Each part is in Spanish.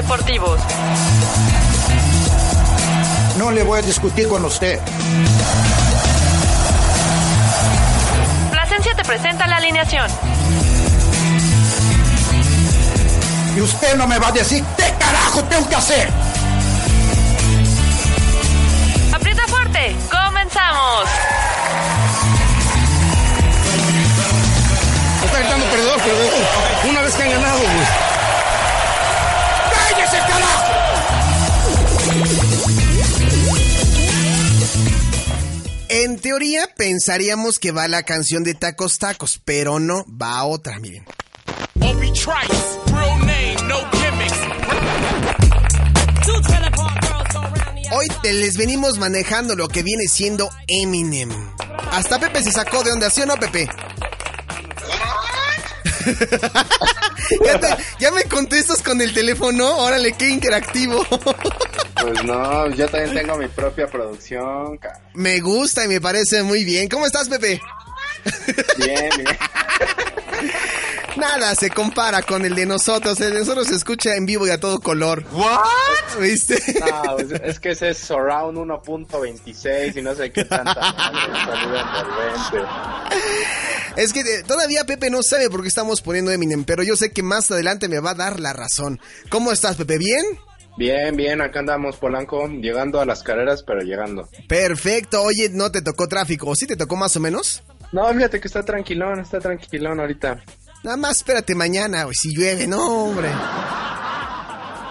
deportivos. No le voy a discutir con usted. Plasencia te presenta la alineación. Y usted no me va a decir qué carajo tengo que hacer. Aprieta fuerte, comenzamos. Está gritando perdedor, perdedor. Una vez que han ganado, güey. En teoría pensaríamos que va la canción de Tacos Tacos, pero no, va otra, miren. Hoy te les venimos manejando lo que viene siendo Eminem. Hasta Pepe se sacó de onda, ¿sí o no, Pepe? ya, te- ya me contestas con el teléfono, órale, qué interactivo. Pues no, yo también tengo mi propia producción. ca- me gusta y me parece muy bien. ¿Cómo estás, Pepe? Bien, bien. Nada se compara con el de nosotros. El de nosotros se escucha en vivo y a todo color. ¿What? ¿Viste? No, pues, es que ese es Surround 1.26 y no sé qué tanta. Es que eh, todavía Pepe no sabe por qué estamos poniendo Eminem, pero yo sé que más adelante me va a dar la razón. ¿Cómo estás, Pepe? ¿Bien? Bien, bien, acá andamos Polanco, llegando a las carreras, pero llegando. Perfecto. Oye, ¿no te tocó tráfico? ¿O sí te tocó más o menos? No, fíjate que está tranquilón, está tranquilón ahorita. Nada más espérate mañana, güey, si llueve, no, hombre.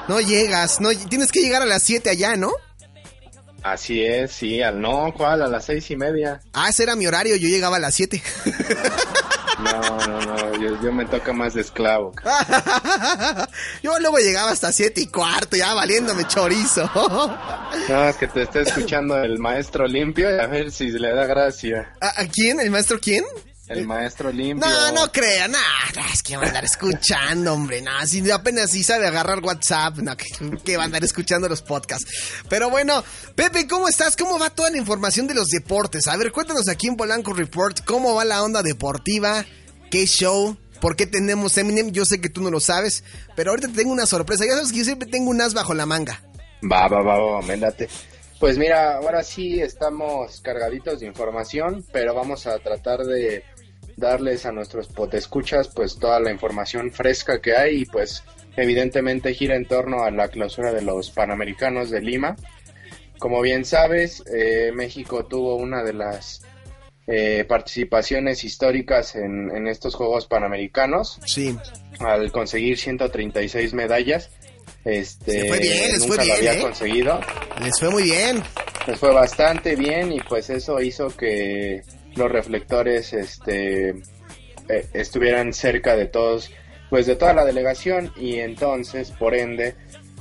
No llegas, no, tienes que llegar a las 7 allá, ¿no? Así es, sí, al no, ¿cuál? A las seis y media. Ah, ese era mi horario, yo llegaba a las 7. No, no, no, yo, yo me toca más de esclavo. yo luego llegaba hasta 7 y cuarto, ya valiéndome chorizo. No, es que te está escuchando el maestro limpio y a ver si le da gracia. ¿A, a quién? ¿El maestro quién? El maestro limpio. No, no crea, no, es que va a andar escuchando, hombre, no, si apenas si sabe agarrar WhatsApp, no, que, que va a andar escuchando los podcasts. Pero bueno, Pepe, ¿cómo estás? ¿Cómo va toda la información de los deportes? A ver, cuéntanos aquí en Polanco Report, ¿cómo va la onda deportiva? ¿Qué show? ¿Por qué tenemos Eminem? Yo sé que tú no lo sabes, pero ahorita te tengo una sorpresa. Ya sabes que yo siempre tengo un as bajo la manga. Va, va, va, va. Pues mira, ahora sí estamos cargaditos de información, pero vamos a tratar de darles a nuestros potescuchas pues toda la información fresca que hay y pues evidentemente gira en torno a la clausura de los Panamericanos de Lima. Como bien sabes, eh, México tuvo una de las eh, participaciones históricas en, en estos Juegos Panamericanos Sí. al conseguir 136 medallas. Este, fue bien, les nunca fue lo bien, había ¿eh? conseguido. Les fue muy bien. Les fue bastante bien y pues eso hizo que los reflectores este eh, estuvieran cerca de todos pues de toda la delegación y entonces por ende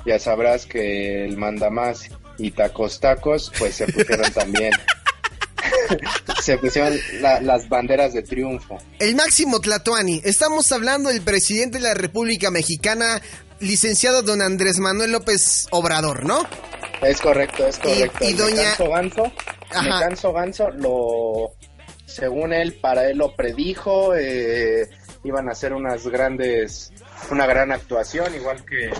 ya sabrás que el mandamás y tacos tacos pues se pusieron también se pusieron la- las banderas de triunfo El máximo Tlatoani. Estamos hablando del presidente de la República Mexicana, licenciado don Andrés Manuel López Obrador, ¿no? es correcto es correcto y El doña- Ganso Ganso lo según él para él lo predijo eh, iban a hacer unas grandes una gran actuación igual que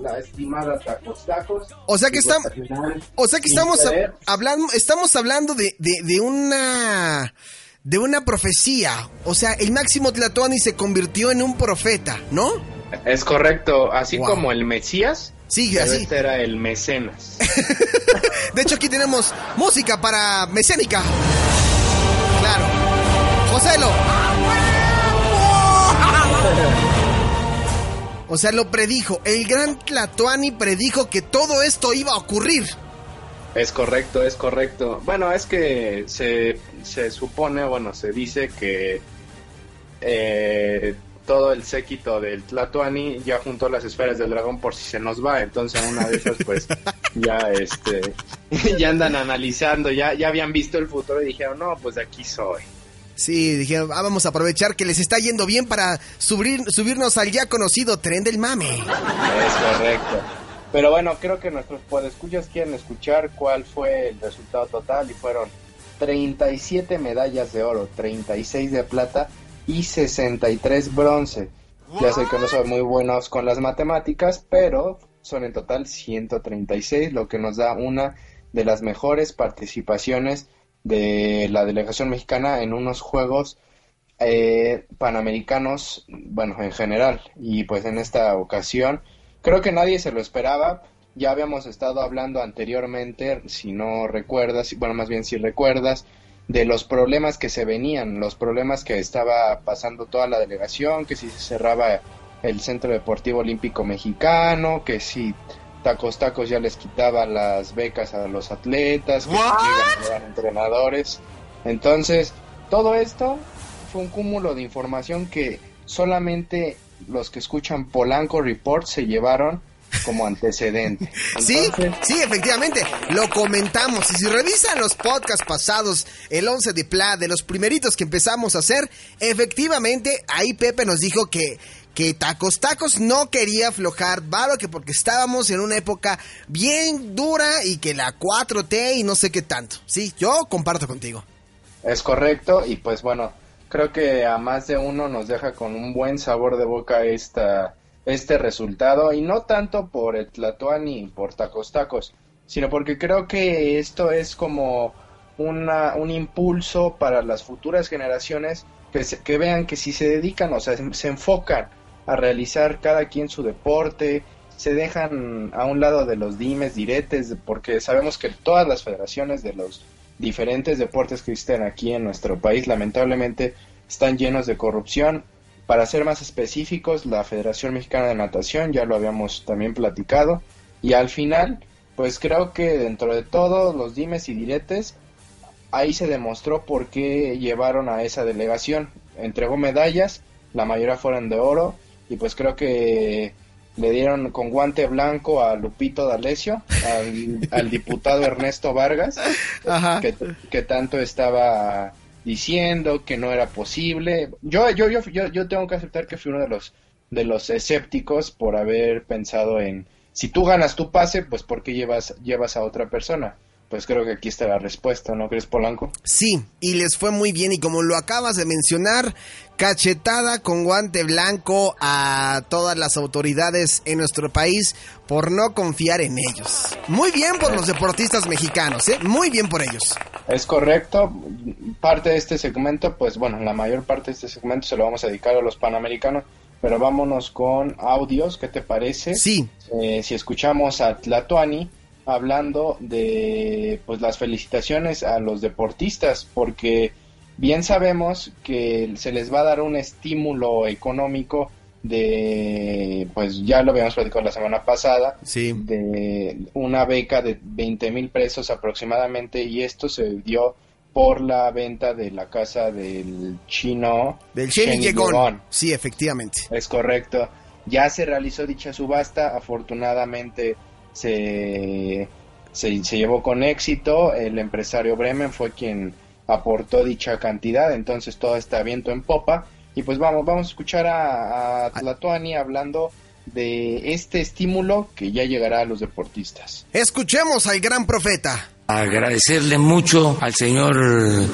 la estimada tacos tacos O sea que estamos, o sea que estamos hablando, estamos hablando de, de, de una, de una profecía. O sea, el máximo Tlatoani se convirtió en un profeta, ¿no? es correcto así Wow. como el Mesías Sí, así. este era el mecenas De hecho, aquí tenemos música para Mecénica. O sea, lo predijo. El gran Tlatoani predijo que todo esto iba a ocurrir. Es correcto, es correcto. Bueno, es que se, se supone, bueno, se dice que eh, todo el séquito del Tlatoani ya juntó las esferas del dragón por si se nos va. Entonces, una de esas, pues, ya este ya andan analizando, ya, ya habían visto el futuro y dijeron, no, pues de aquí soy. Sí, dijeron, ah, vamos a aprovechar que les está yendo bien para subir, subirnos al ya conocido tren del mame. Es correcto. Pero bueno, creo que nuestros podescuchas quieren escuchar cuál fue el resultado total y fueron 37 medallas de oro, 36 de plata y 63 bronce. Ya sé que no son muy buenos con las matemáticas, pero son en total 136, lo que nos da una de las mejores participaciones de la delegación mexicana en unos juegos eh, panamericanos, bueno, en general. Y pues en esta ocasión, creo que nadie se lo esperaba. Ya habíamos estado hablando anteriormente, si no recuerdas, bueno, más bien si recuerdas, de los problemas que se venían, los problemas que estaba pasando toda la delegación, que si se cerraba el Centro Deportivo Olímpico Mexicano, que si Tacos Tacos ya les quitaba las becas a los atletas, que eran entrenadores. Entonces, todo esto fue un cúmulo de información que solamente los que escuchan Polanco Report se llevaron como antecedente. Sí, sí, efectivamente, lo comentamos. Y si revisan los podcasts pasados, el 11 de Pla, de los primeritos que empezamos a hacer, efectivamente, ahí Pepe nos dijo que, que Tacos Tacos no quería aflojar varo, que porque estábamos en una época bien dura y que la 4T y no sé qué tanto. Sí, yo comparto contigo. Es correcto y pues bueno, creo que a más de uno nos deja con un buen sabor de boca esta, este resultado y no tanto por el Tlatoani y por Tacos Tacos, sino porque creo que esto es como una, un impulso para las futuras generaciones que, se- que vean que si se dedican, o sea, se, se enfocan a realizar cada quien su deporte, se dejan a un lado de los dimes, diretes, porque sabemos que todas las federaciones de los diferentes deportes que existen aquí en nuestro país lamentablemente están llenos de corrupción. Para ser más específicos, la Federación Mexicana de Natación, ya lo habíamos también platicado, y al final, pues creo que dentro de todos los dimes y diretes, ahí se demostró por qué llevaron a esa delegación. Entregó medallas, la mayoría fueron de oro, y pues creo que le dieron con guante blanco a Lupito D'Alessio, al, al diputado Ernesto Vargas, Ajá. que, que tanto estaba diciendo que no era posible. Yo, yo, yo, yo, yo tengo que aceptar que fui uno de los de los escépticos por haber pensado en si tú ganas tu pase, pues ¿por qué llevas, llevas a otra persona? Pues creo que aquí está la respuesta, ¿no crees, Polanco? Sí, y les fue muy bien y como lo acabas de mencionar, cachetada con guante blanco a todas las autoridades en nuestro país por no confiar en ellos. Muy bien por los deportistas mexicanos, ¿eh? Muy bien por ellos. Es correcto. Parte de este segmento, pues bueno, la mayor parte de este segmento se lo vamos a dedicar a los panamericanos, pero vámonos con audios, ¿qué te parece? Sí, Eh, si escuchamos a Tlatuani hablando de pues las felicitaciones a los deportistas, porque bien sabemos que se les va a dar un estímulo económico de, pues ya lo habíamos platicado la semana pasada, sí. de una beca de 20 mil pesos aproximadamente y esto se dio por la venta de la casa del chino Del Shen. Yegon. Sí, efectivamente. Es correcto. Ya se realizó dicha subasta, afortunadamente se, se, llevó con éxito, el empresario Bremen fue quien aportó dicha cantidad, entonces todo está viento en popa. Y pues vamos, vamos a escuchar a, a Tlatuani hablando de este estímulo que ya llegará a los deportistas. Escuchemos al gran profeta. Agradecerle mucho al señor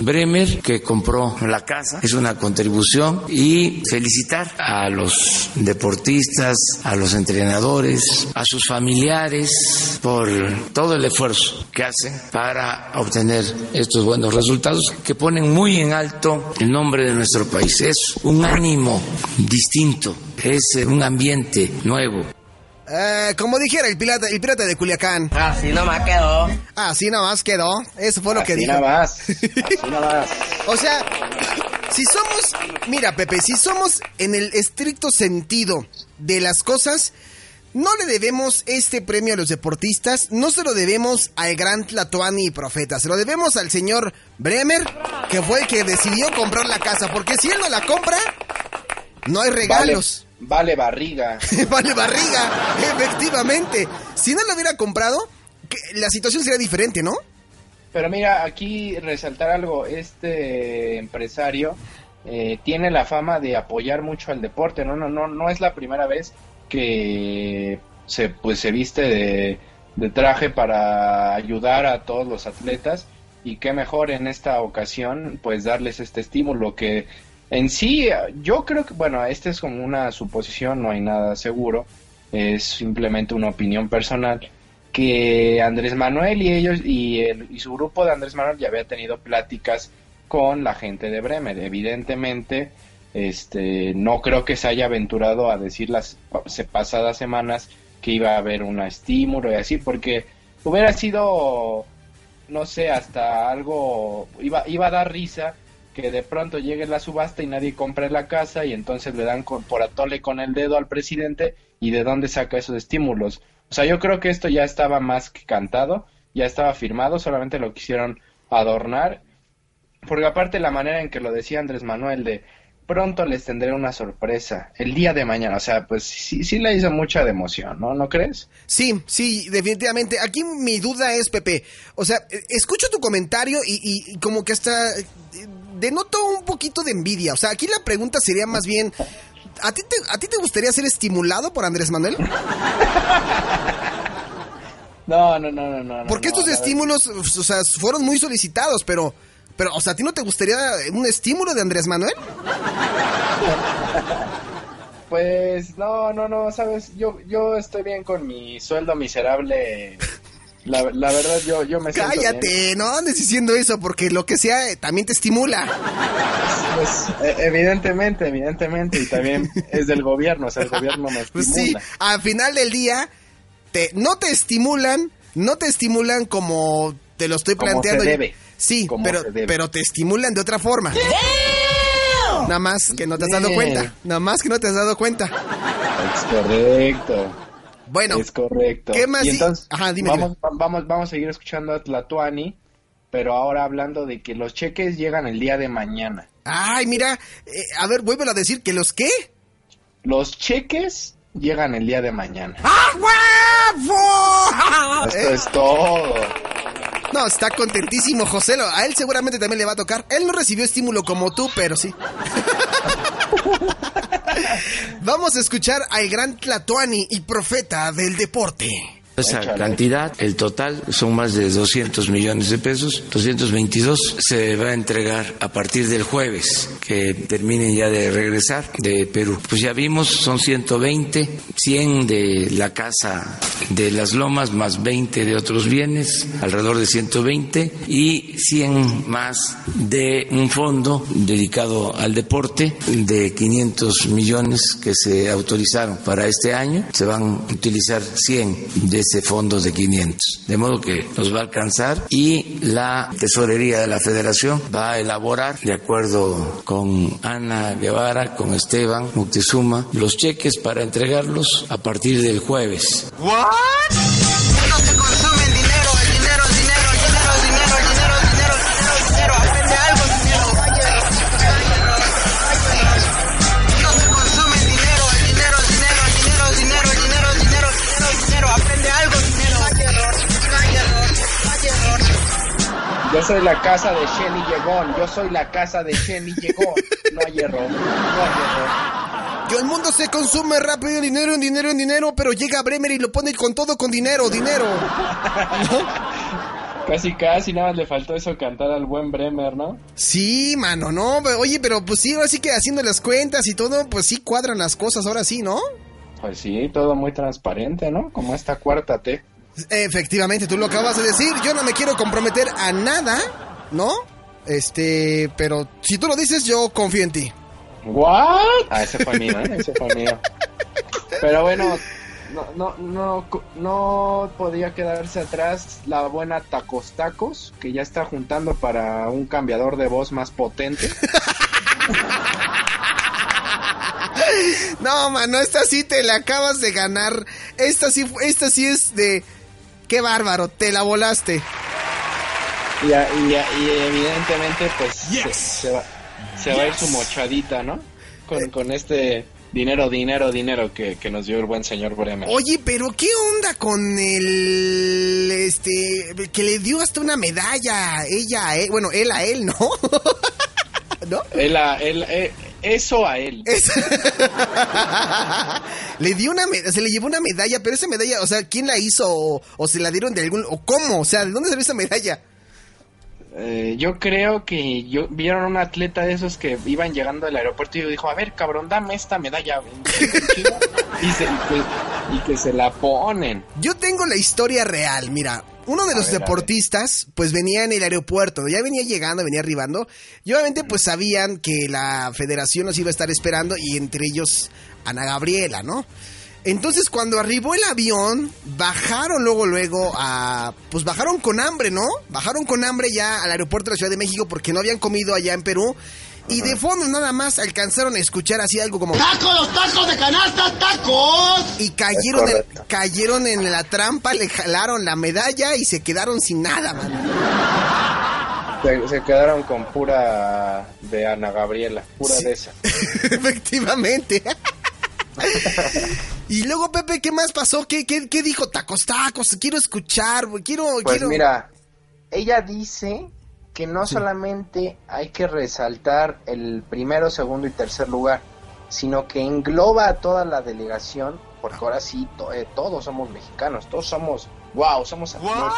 Bremer que compró la casa, es una contribución y felicitar a los deportistas, a los entrenadores, a sus familiares por todo el esfuerzo que hacen para obtener estos buenos resultados que ponen muy en alto el nombre de nuestro país. Es un ánimo distinto, es un ambiente nuevo. Eh, como dijera el pirata, el pirata de Culiacán. Así nomás quedó. Así nada más quedó. Eso fue lo que dijo. nada más, así nada más. O sea, si somos, mira Pepe, si somos en el estricto sentido de las cosas, no le debemos este premio a los deportistas, no se lo debemos al gran Tlatoani y Profeta, se lo debemos al señor Bremer, que fue el que decidió comprar la casa, porque si él no la compra, no hay regalos. vale barriga. Vale, barriga, efectivamente. Si no lo hubiera comprado, la situación sería diferente, ¿no? Pero mira, aquí resaltar algo, este empresario eh, tiene la fama de apoyar mucho al deporte, no, no, no, no es la primera vez que se, pues, se viste de, de traje para ayudar a todos los atletas y qué mejor en esta ocasión pues darles este estímulo que en sí yo creo que bueno, esta es como una suposición, no hay nada seguro, es simplemente una opinión personal, que Andrés Manuel y ellos y, el, y su grupo de Andrés Manuel ya había tenido pláticas con la gente de Bremer. Evidentemente, este, no creo que se haya aventurado a decir las pasadas semanas que iba a haber un estímulo y así, porque hubiera sido, no sé, hasta algo, iba, iba a dar risa que de pronto llegue la subasta y nadie compre la casa y entonces le dan por atole con el dedo al presidente y de dónde saca esos estímulos. O sea, yo creo que esto ya estaba más que cantado, ya estaba firmado, solamente lo quisieron adornar porque aparte la manera en que lo decía Andrés Manuel de pronto les tendré una sorpresa el día de mañana, o sea, pues sí, sí le hizo mucha de emoción, ¿no? ¿No crees? Sí, sí, definitivamente. Aquí mi duda es, Pepe, o sea, escucho tu comentario y, y- como que hasta denoto un poquito de envidia. O sea, aquí la pregunta sería más bien, ¿a ti te, a ti te gustaría ser estimulado por Andrés Manuel? No, no, no, no, no. Porque estos estímulos, o sea, fueron muy solicitados, pero, pero, o sea, ¿a ti no te gustaría un estímulo de Andrés Manuel? Pues no, no, no, sabes, yo, yo estoy bien con mi sueldo miserable. La, la verdad, yo, yo me siento bien. Cállate, no andes diciendo eso, porque lo que sea eh, también te estimula. Pues, eh, evidentemente, evidentemente, y también es del gobierno, o sea, el gobierno me Pues estimula. sí, al final del día, te, no te estimulan, no te estimulan como te lo estoy Como planteando. se yo. debe. Sí, Como pero, se debe. pero te estimulan de otra forma. Nada más que no te has dado cuenta. Nada más que no te has dado cuenta. Es correcto. Bueno, es correcto. ¿qué más Y entonces, Ajá, dime, vamos, va- vamos, vamos a seguir escuchando a Tlatuani, pero ahora hablando de que los cheques llegan el día de mañana. ay, mira, eh, a ver, vuélvelo a decir que los qué. Los cheques llegan el día de mañana. ¡Ah, huevo! Esto es todo. No, está contentísimo José. A él seguramente también le va a tocar. Él no recibió estímulo como tú, pero sí. Vamos a escuchar al gran Tlatoani y profeta del deporte. Esa cantidad, el total son más de 200 millones de pesos, 222 se va a entregar a partir del jueves que terminen ya de regresar de Perú. Pues ya vimos, son 120, 100 de la casa de las lomas más 20 de otros bienes, alrededor de 120 y 100 más de un fondo dedicado al deporte de 500 millones que se autorizaron para este año. Se van a utilizar 100 de ese fondo de 500. De modo que nos va a alcanzar y la tesorería de la federación va a elaborar, de acuerdo con Ana Guevara, con Esteban Moctezuma, los cheques para entregarlos a partir del jueves. Soy la casa de Shelly Llegón. Yo soy la casa de Shelly Llegón. No hay error. No hay error. Que el mundo se consume rápido en dinero, en dinero, en dinero, pero llega Bremer y lo pone con todo con dinero, dinero. Casi, casi nada más le faltó eso cantar al buen Bremer, ¿no? Sí, mano, no. Oye, pero pues sí, ahora sí que haciendo las cuentas y todo, pues sí cuadran las cosas, ahora sí, ¿no? Pues sí, todo muy transparente, ¿no? Como esta cuarta T. Efectivamente, tú lo acabas de decir. Yo no me quiero comprometer a nada, ¿no? Este, pero si tú lo dices, yo confío en ti. ¿What? Ah, ese fue mío, ¿eh? Ese fue mío. Pero bueno, no, no, no, no podía quedarse atrás la buena Tacos Tacos, que ya está juntando para un cambiador de voz más potente. No, mano, esta sí te la acabas de ganar. Esta sí, esta sí es de... Qué bárbaro, te la volaste. Y, y, y evidentemente, pues se, se va, se va a ir su mochadita, ¿no? Con, con este dinero, dinero, dinero que, que nos dio el buen señor Bremer. Oye, pero ¿qué onda con el... Este... Que le dio hasta una medalla, ella a él, bueno, él a él, ¿no? ¿No? Él a- él- eh, eso a él. Es- le dio una me- se le llevó una medalla, pero esa medalla, o sea, ¿quién la hizo? O, o se la dieron de algún, o cómo, o sea, ¿de dónde salió esa medalla? Eh, yo creo que yo vieron a un atleta de esos que iban llegando al aeropuerto y dijo, a ver, cabrón, dame esta medalla. y, se- y que, y que se la ponen. Yo tengo la historia real, mira. Uno de A los ver, deportistas, pues venía en el aeropuerto, ya venía llegando, venía arribando, y obviamente pues sabían que la federación nos iba a estar esperando, y entre ellos Ana Gabriela, ¿no? Entonces cuando arribó el avión, bajaron luego, luego a... Pues bajaron con hambre, ¿no? Bajaron con hambre ya al aeropuerto de la Ciudad de México porque no habían comido allá en Perú. Y de fondo nada más alcanzaron a escuchar así algo como... ¡Tacos, tacos de canasta, tacos! Y cayeron en, cayeron en la trampa, le jalaron la medalla y se quedaron sin nada, man. Se, se quedaron con pura de Ana Gabriela, pura Sí. de esa. Efectivamente. y luego, Pepe, ¿qué más pasó? ¿Qué, qué, qué dijo? Tacos, tacos, quiero escuchar, güey, quiero... Pues quiero... mira, ella dice que no solamente hay que resaltar el primero, segundo y tercer lugar, sino que engloba a toda la delegación, porque ahora sí, to- eh, todos somos mexicanos, todos somos, wow, somos atletas.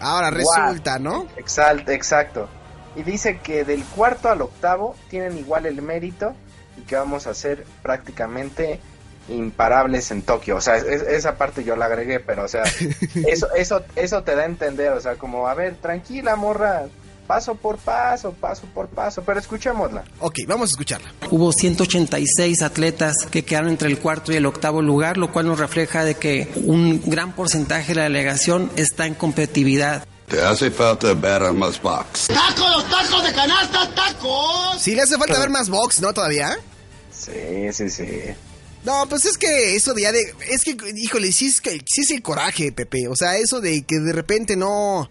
Ahora resulta, ¿no? Exacto, exacto. Y dice que del cuarto al octavo tienen igual el mérito y que vamos a ser prácticamente imparables en Tokio. O sea, es- esa parte yo la agregué, pero o sea, eso, eso, eso te da a entender, o sea, como, a ver, tranquila, morra, paso por paso, paso por paso, pero escuchémosla. Ok, vamos a escucharla. Hubo 186 atletas que quedaron entre el cuarto y el octavo lugar, lo cual nos refleja de que un gran porcentaje de la delegación está en competitividad. Te hace falta ver más box. ¡Tacos, tacos de canasta, tacos! Sí, le hace falta ver más box, ¿no? Todavía. Sí, sí, sí. No, pues es que eso de ya de... Es que, híjole, sí es, que, sí es el coraje, Pepe. O sea, eso de que de repente no...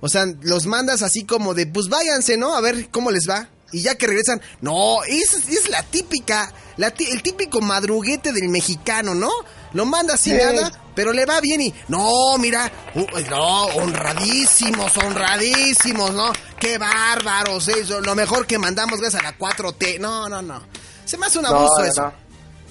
O sea, los mandas así como de, pues váyanse, ¿no? A ver cómo les va. Y ya que regresan, no, es, es la típica, la ti- el típico madruguete del mexicano, ¿no? Lo manda sin Sí. nada, pero le va bien y, no, mira, uh, no, honradísimos, honradísimos, ¿no? Qué bárbaros, eso, lo mejor que mandamos gracias a la 4T. No, no, no. Se me hace un abuso eso. no.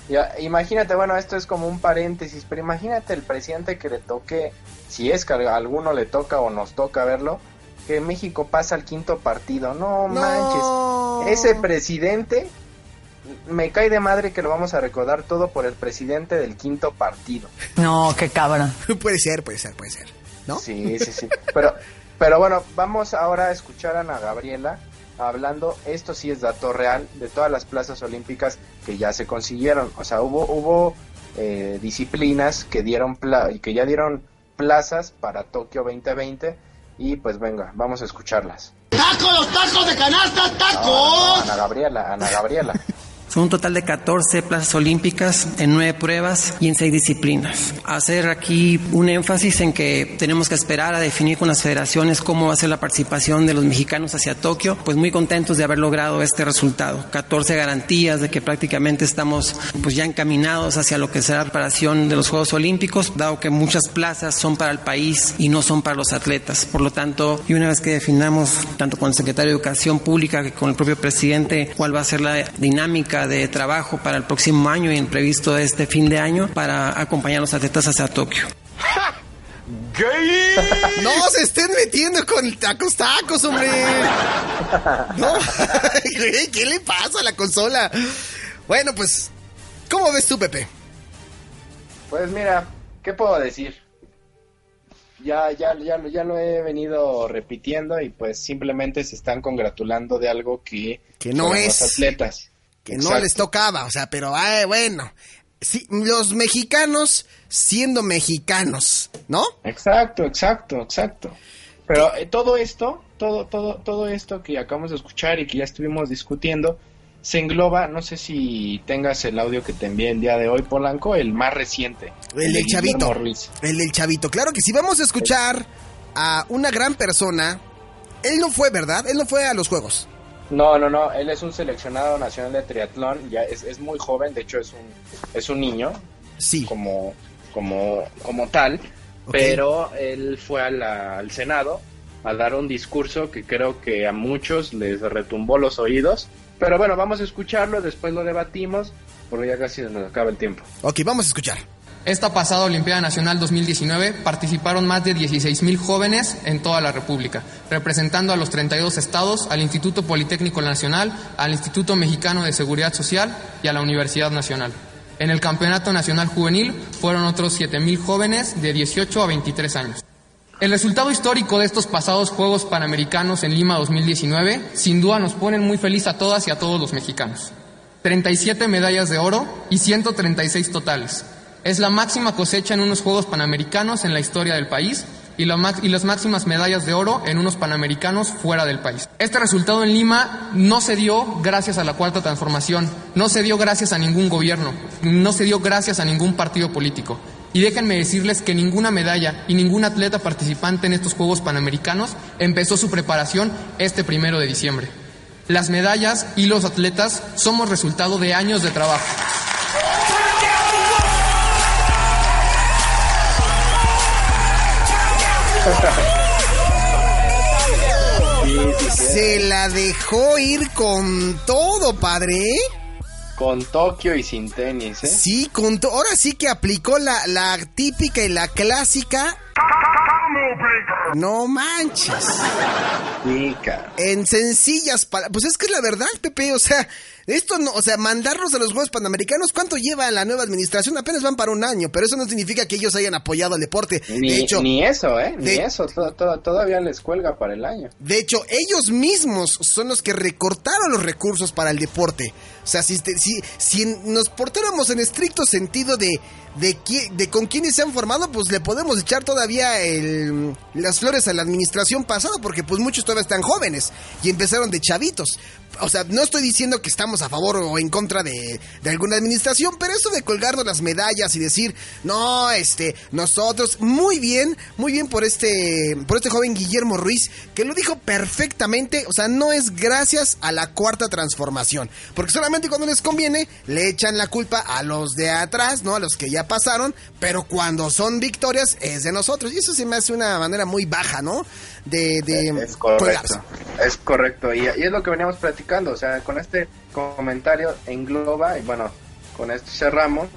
Ya, imagínate, bueno, esto es como un paréntesis, pero imagínate el presidente que le toque, si es que a alguno le toca o nos toca verlo, que México pasa al quinto partido. No, No. manches. Ese presidente, me cae de madre que lo vamos a recordar todo por el presidente del quinto partido. No, qué cabrón. puede ser, puede ser, puede ser. ¿No? Sí, sí, sí. Pero, pero bueno, vamos ahora a escuchar a Ana Gabriela hablando, esto sí es dato real, de todas las plazas olímpicas que ya se consiguieron. O sea, hubo, hubo eh, disciplinas que dieron pla y que ya dieron plazas para Tokio 2020 y pues venga, vamos a escucharlas. ¡Tacos, tacos de canasta, No, tacos! Ana Gabriela, Ana Gabriela. Son un total de 14 plazas olímpicas en 9 pruebas y en 6 disciplinas. Hacer aquí un énfasis en que tenemos que esperar a definir con las federaciones cómo va a ser la participación de los mexicanos hacia Tokio. Pues muy contentos de haber logrado este resultado. 14 garantías de que prácticamente estamos pues ya encaminados hacia lo que será la preparación de los Juegos Olímpicos, dado que muchas plazas son para el país y no son para los atletas. Por lo tanto, y una vez que definamos tanto con el secretario de Educación Pública que con el propio presidente cuál va a ser la dinámica de trabajo para el próximo año y el previsto este fin de año para acompañar a los atletas hacia Tokio. No se estén metiendo con tacos, tacos, hombre. No. ¿Qué le pasa a la consola? Bueno, pues, ¿cómo ves tú, Pepe? Pues mira, ¿qué puedo decir? Ya, ya, ya, lo- ya lo he venido repitiendo y pues simplemente se están congratulando de algo que, Que no es. los atletas. Que no les tocaba, o sea, pero ay, bueno. Sí, los mexicanos siendo mexicanos, ¿no? Exacto, exacto, exacto. Pero eh, todo esto, todo, todo, todo esto que acabamos de escuchar y que ya estuvimos discutiendo, se engloba, no sé si tengas el audio que te envié el día de hoy, Polanco, el más reciente. El de del chavito. El del chavito. Claro que sí, vamos a escuchar a una gran persona. Él no fue, ¿verdad? Él no fue a los juegos. No, no, no, él es un seleccionado nacional de triatlón, ya es, es muy joven, de hecho es un, es un niño, Sí. como, como, como tal, pero él fue a la- al Senado a dar un discurso que creo que a muchos les retumbó los oídos. Pero bueno, vamos a escucharlo, después lo debatimos, porque ya casi nos acaba el tiempo. Ok, vamos a escuchar. Esta pasada Olimpiada Nacional 2019 participaron más de 16.000 jóvenes en toda la República, representando a los 32 estados, al Instituto Politécnico Nacional, al Instituto Mexicano de Seguridad Social y a la Universidad Nacional. En el Campeonato Nacional Juvenil fueron otros 7.000 jóvenes de 18 a 23 años. El resultado histórico de estos pasados Juegos Panamericanos en Lima 2019 sin duda nos ponen muy feliz a todas y a todos los mexicanos. 37 medallas de oro y 136 totales. Es la máxima cosecha en unos Juegos Panamericanos en la historia del país y, las máximas medallas de oro en unos Panamericanos fuera del país. Este resultado en Lima no se dio gracias a la Cuarta Transformación, no se dio gracias a ningún gobierno, no se dio gracias a ningún partido político. Y déjenme decirles que ninguna medalla y ningún atleta participante en estos Juegos Panamericanos empezó su preparación este primero de diciembre. Las medallas y los atletas somos resultado de años de trabajo. Se la dejó ir con todo, padre. Con Tokio y sin tenis, ¿eh? Sí, con ahora sí que aplicó la, la típica y la clásica. No manches. En sencillas palabras. Pues es que es la verdad, Pepe. O sea, esto no, o sea, mandarlos a los Juegos Panamericanos, ¿cuánto lleva la nueva administración? Apenas van para un año, pero eso no significa que ellos hayan apoyado al deporte. Ni, de hecho, ni eso, ¿eh? Ni de- eso. to- to- todavía les cuelga para el año. De hecho, ellos mismos son los que recortaron los recursos para el deporte. O sea, si, si, si nos portáramos en estricto sentido de, de, de con quiénes se han formado, pues le podemos echar todavía el- las flores a la administración pasada, porque pues muchos todavía están jóvenes y empezaron de chavitos. O sea, no estoy diciendo que estamos a favor o en contra de, de alguna administración, pero eso de colgarnos las medallas y decir, no, este, nosotros, muy bien, muy bien por este, por este joven Guillermo Ruiz, que lo dijo perfectamente, o sea, no es gracias a la cuarta transformación, porque solamente cuando les conviene le echan la culpa a los de atrás, ¿no? A los que ya pasaron, pero cuando son victorias es de nosotros, y eso se me hace una manera muy baja, ¿no? De, de Es correcto. colgarse. Es correcto. Y, y es lo que veníamos platicando. O sea, con este comentario engloba, y bueno, con esto cerramos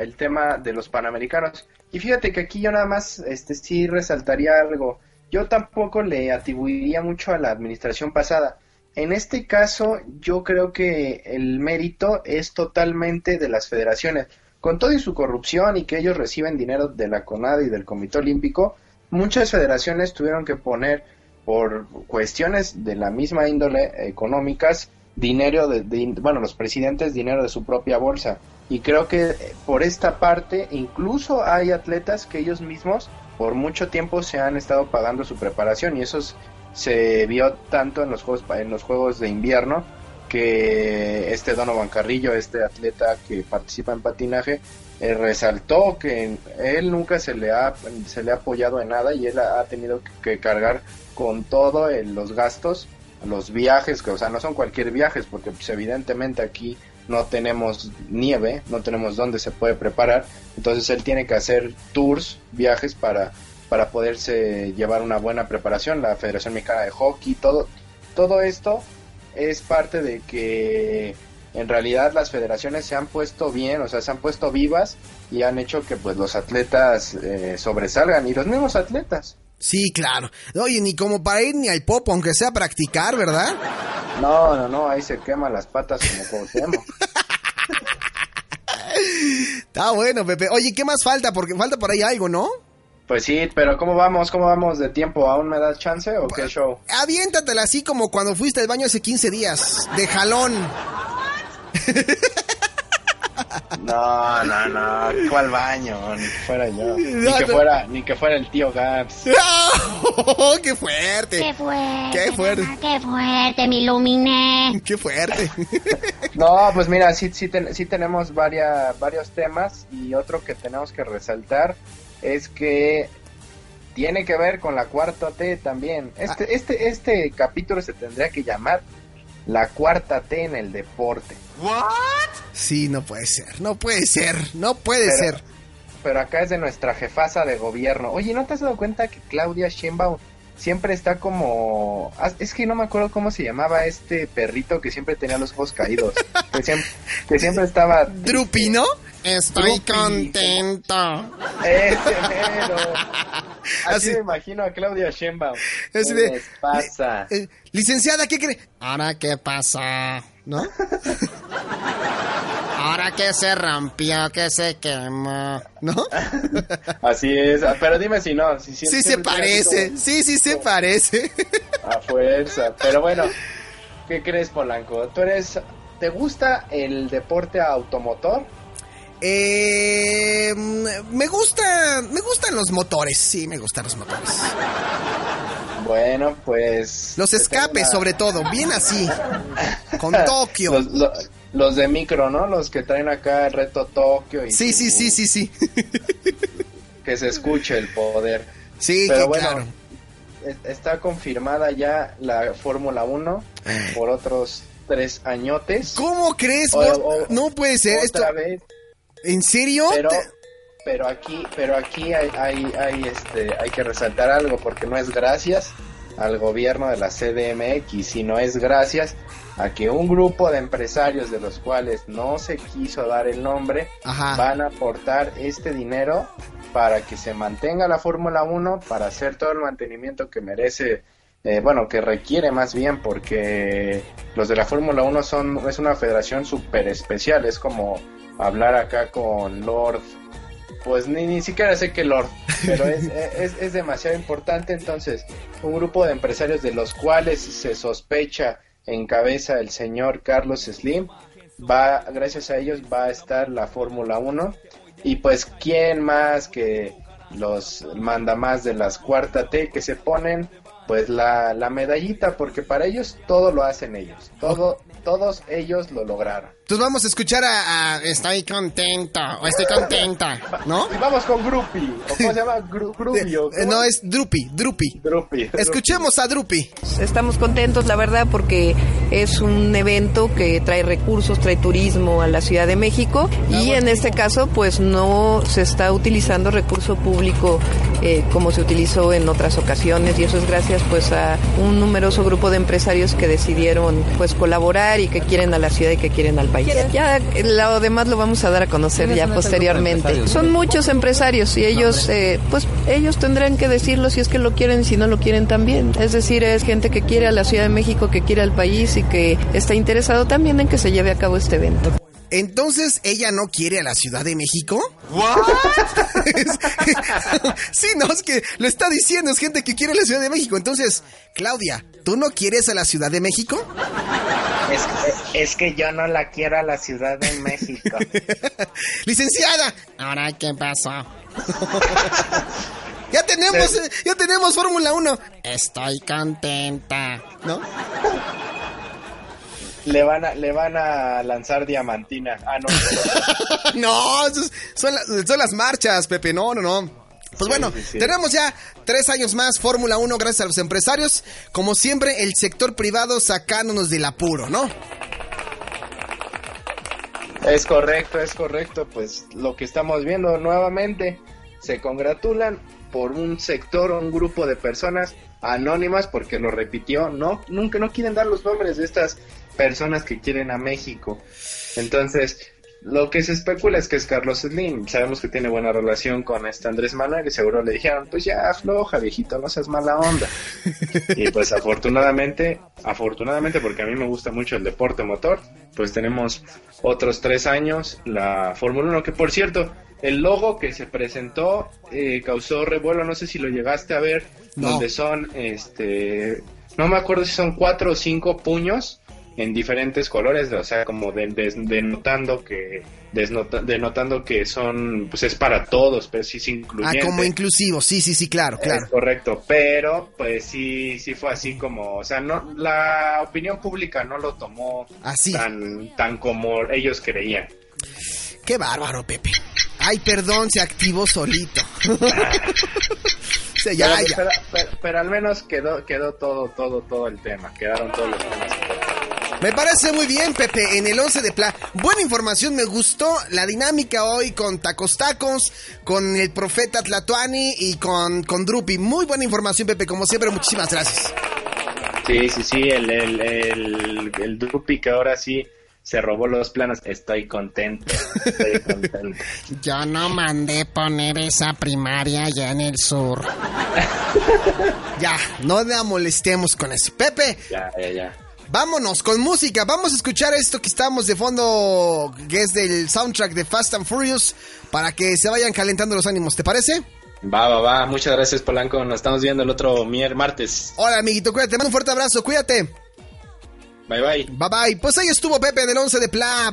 el tema de los panamericanos. Y fíjate que aquí yo nada más este sí resaltaría algo. Yo tampoco le atribuiría mucho a la administración pasada. En este caso, yo creo que el mérito es totalmente de las federaciones. Con todo y su corrupción y que ellos reciben dinero de la CONADE y del Comité Olímpico, muchas federaciones tuvieron que poner por cuestiones de la misma índole económicas dinero de, bueno los presidentes dinero de su propia bolsa. Y creo que eh, por esta parte incluso hay atletas que ellos mismos por mucho tiempo se han estado pagando su preparación. Y eso es- se vio tanto en los juegos en los juegos de invierno que este Donovan Carrillo este atleta que participa en patinaje eh, resaltó que él nunca se le ha se le ha apoyado en nada y él ha, tenido que cargar con todo en los gastos los viajes que o sea no son cualquier viajes porque pues, evidentemente aquí no tenemos nieve no tenemos dónde se puede preparar. Entonces él tiene que hacer tours viajes para para poderse llevar una buena preparación. La Federación Mexicana de Hockey todo todo esto es parte de que en realidad las federaciones se han puesto bien, o sea, se han puesto vivas y han hecho que pues los atletas eh, sobresalgan y los mismos atletas. Sí, claro. Oye, ni como para ir ni al pop, aunque sea practicar, ¿verdad? No, no, no, ahí se queman las patas como Cuauhtémoc. Está bueno, Pepe. Oye, ¿qué más falta? Porque falta por ahí algo, ¿no? Pues sí, pero ¿cómo vamos? ¿Cómo vamos de tiempo? ¿Aún me das chance o qué show? Aviéntatela así como cuando fuiste al baño hace 15 días, de jalón. No, no, no, ¿cuál baño? Ni que fuera yo. Ni que fuera, ni que fuera el tío Gaps. ¡Oh, ¡Qué fuerte! Qué fuerte. ¡Qué fuerte! mamá, Qué fuerte, me iluminé. ¡Qué fuerte! No, pues mira, sí, sí, ten- sí tenemos varia- varios temas y otro que tenemos que resaltar es que tiene que ver con la cuarta T también. Este, este, este capítulo se tendría que llamar La cuarta T en el deporte. Sí, no puede ser, no puede ser, no puede Pero- ser. Pero acá es de nuestra jefasa de gobierno. Oye, ¿no te has dado cuenta que Claudia Sheinbaum siempre está como... ah, Es que no me acuerdo cómo se llamaba este perrito que siempre tenía los ojos caídos. que, siempre, que siempre estaba... ¿Drupi, no? Estoy contento. Mero. Así, Así- me imagino a Claudia Sheinbaum. Así ¿Qué de- les pasa? Eh, licenciada, ¿qué cree? Ahora, ¿qué pasa? ¿No? Ahora que se rompió, que se quemó, ¿no? Así es. Ah, Pero dime si no. Si, Sí se parece, como sí, sí se parece. A fuerza. Pero bueno, ¿qué crees, Polanco? ¿Tú eres... ¿Te gusta el deporte automotor? Eh, me gusta, me gustan los motores, sí, me gustan los motores. Bueno, pues... Los escapes, una- sobre todo, bien así, con Tokio. Los, lo- los de micro, ¿no? Los que traen acá el reto Tokio y Sí, sí, sí, sí, sí. que se escuche el poder. Sí, Pero que bueno, claro. es- está confirmada ya la Fórmula 1 por otros tres añotes. ¿Cómo crees? O- Bor- o- no puede ser esto. Otra vez, ¿En serio? pero pero aquí pero aquí hay, hay, hay, este hay que resaltar algo porque no es gracias al gobierno de la CDMX sino es gracias a que un grupo de empresarios de los cuales no se quiso dar el nombre Ajá. van a aportar este dinero para que se mantenga la Fórmula 1 para hacer todo el mantenimiento que merece eh, bueno, que requiere más bien porque los de la Fórmula 1 son es una federación súper especial, es como hablar acá con Lord, pues ni, ni siquiera sé qué Lord, pero es, es, es demasiado importante, entonces un grupo de empresarios de los cuales se sospecha encabeza el señor Carlos Slim, va, gracias a ellos va a estar la Fórmula 1 y pues quién más que los manda más de las cuarta T que se ponen pues la, la medallita porque para ellos todo lo hacen ellos. Todo todos ellos lo lograron Entonces vamos a escuchar a, a Estoy contento o Estoy contenta, ¿no? y vamos con Grupi o cómo se llama Gru, Grupi, ¿o Eh, no, es Drupi, Drupi. Drupi, Escuchemos a Drupi. Estamos contentos, la verdad, porque es un evento que trae recursos, trae turismo a la Ciudad de México y en este caso pues no se está utilizando recurso público eh, como se utilizó en otras ocasiones y eso es gracias pues a un numeroso grupo de empresarios que decidieron pues colaborar y que quieren a la ciudad y que quieren al país. Ya lo demás lo vamos a dar a conocer ¿Quiénes ya posteriormente. Son muchos empresarios y ellos eh, pues ellos tendrán que decirlo si es que lo quieren y si no lo quieren también. Es decir, es gente que quiere a la Ciudad de México, que quiere al país y que está interesado también en que se lleve a cabo este evento. Entonces, ¿ella no quiere a la Ciudad de México? sí, no, es que lo está diciendo, es gente que quiere a la Ciudad de México. Entonces, Claudia, ¿tú no quieres a la Ciudad de México? es, es que yo no la quiero a la Ciudad de México Licenciada. Ahora, ¿qué pasó? ya tenemos, eh, ya tenemos Fórmula 1. Estoy contenta, ¿no? Le van a le van a lanzar diamantina ah no no, son, las- son las marchas, Pepe. No, no, no. Pues bueno, sí, sí. tenemos ya tres años más Fórmula 1 gracias a los empresarios. Como siempre, el sector privado sacándonos del apuro, ¿no? Es correcto, es correcto. Pues lo que estamos viendo nuevamente, se congratulan por un sector, un grupo de personas anónimas, porque lo repitió, no, nunca no quieren dar los nombres de estas personas que quieren a México. Entonces, lo que se especula es que es Carlos Slim. Sabemos que tiene buena relación con este Andrés Manuel y seguro le dijeron, pues ya afloja, viejito, no seas mala onda. y pues afortunadamente, afortunadamente porque a mí me gusta mucho el deporte motor, pues tenemos otros tres años la Fórmula 1, que por cierto, el logo que se presentó eh, causó revuelo, no sé si lo llegaste a ver, No. donde son, este, no me acuerdo si son cuatro o cinco puños en diferentes colores, o sea, como de- denotando que desnota- denotando que son, pues es para todos, pero sí es Ah, incluyente. como inclusivo, sí, sí, sí, claro, claro. Es correcto, pero pues sí, sí fue así como, o sea, no, la opinión pública no lo tomó Así. tan, tan como ellos creían. Qué bárbaro, Pepe. Ay, perdón, se activó solito. O sea, ya, pero, ya. Pero, pero- pero al menos quedó, quedó todo, todo, todo el tema, quedaron todos los temas. Me parece muy bien, Pepe, en el 11 de Pla. Buena información, me gustó la dinámica hoy con Tacos Tacos, con el profeta Tlatuani y con, con Drupi. Muy buena información, Pepe, como siempre, muchísimas gracias. Sí, sí, sí, el, el, el, el Drupi que ahora sí se robó los planos. Estoy contento. Estoy contento. Yo no mandé poner esa primaria allá en el sur. ya, no la molestemos con eso. Pepe, Ya, ya, ya. vámonos con música. Vamos a escuchar esto que estamos de fondo, que es del soundtrack de Fast and Furious, para que se vayan calentando los ánimos. ¿Te parece? Va, va, va. Muchas gracias, Polanco. Nos estamos viendo el otro mier martes. Hola, amiguito, cuídate. Te mando un fuerte abrazo. Cuídate. Bye, bye. Bye bye. Pues ahí estuvo Pepe del 11 de Pla.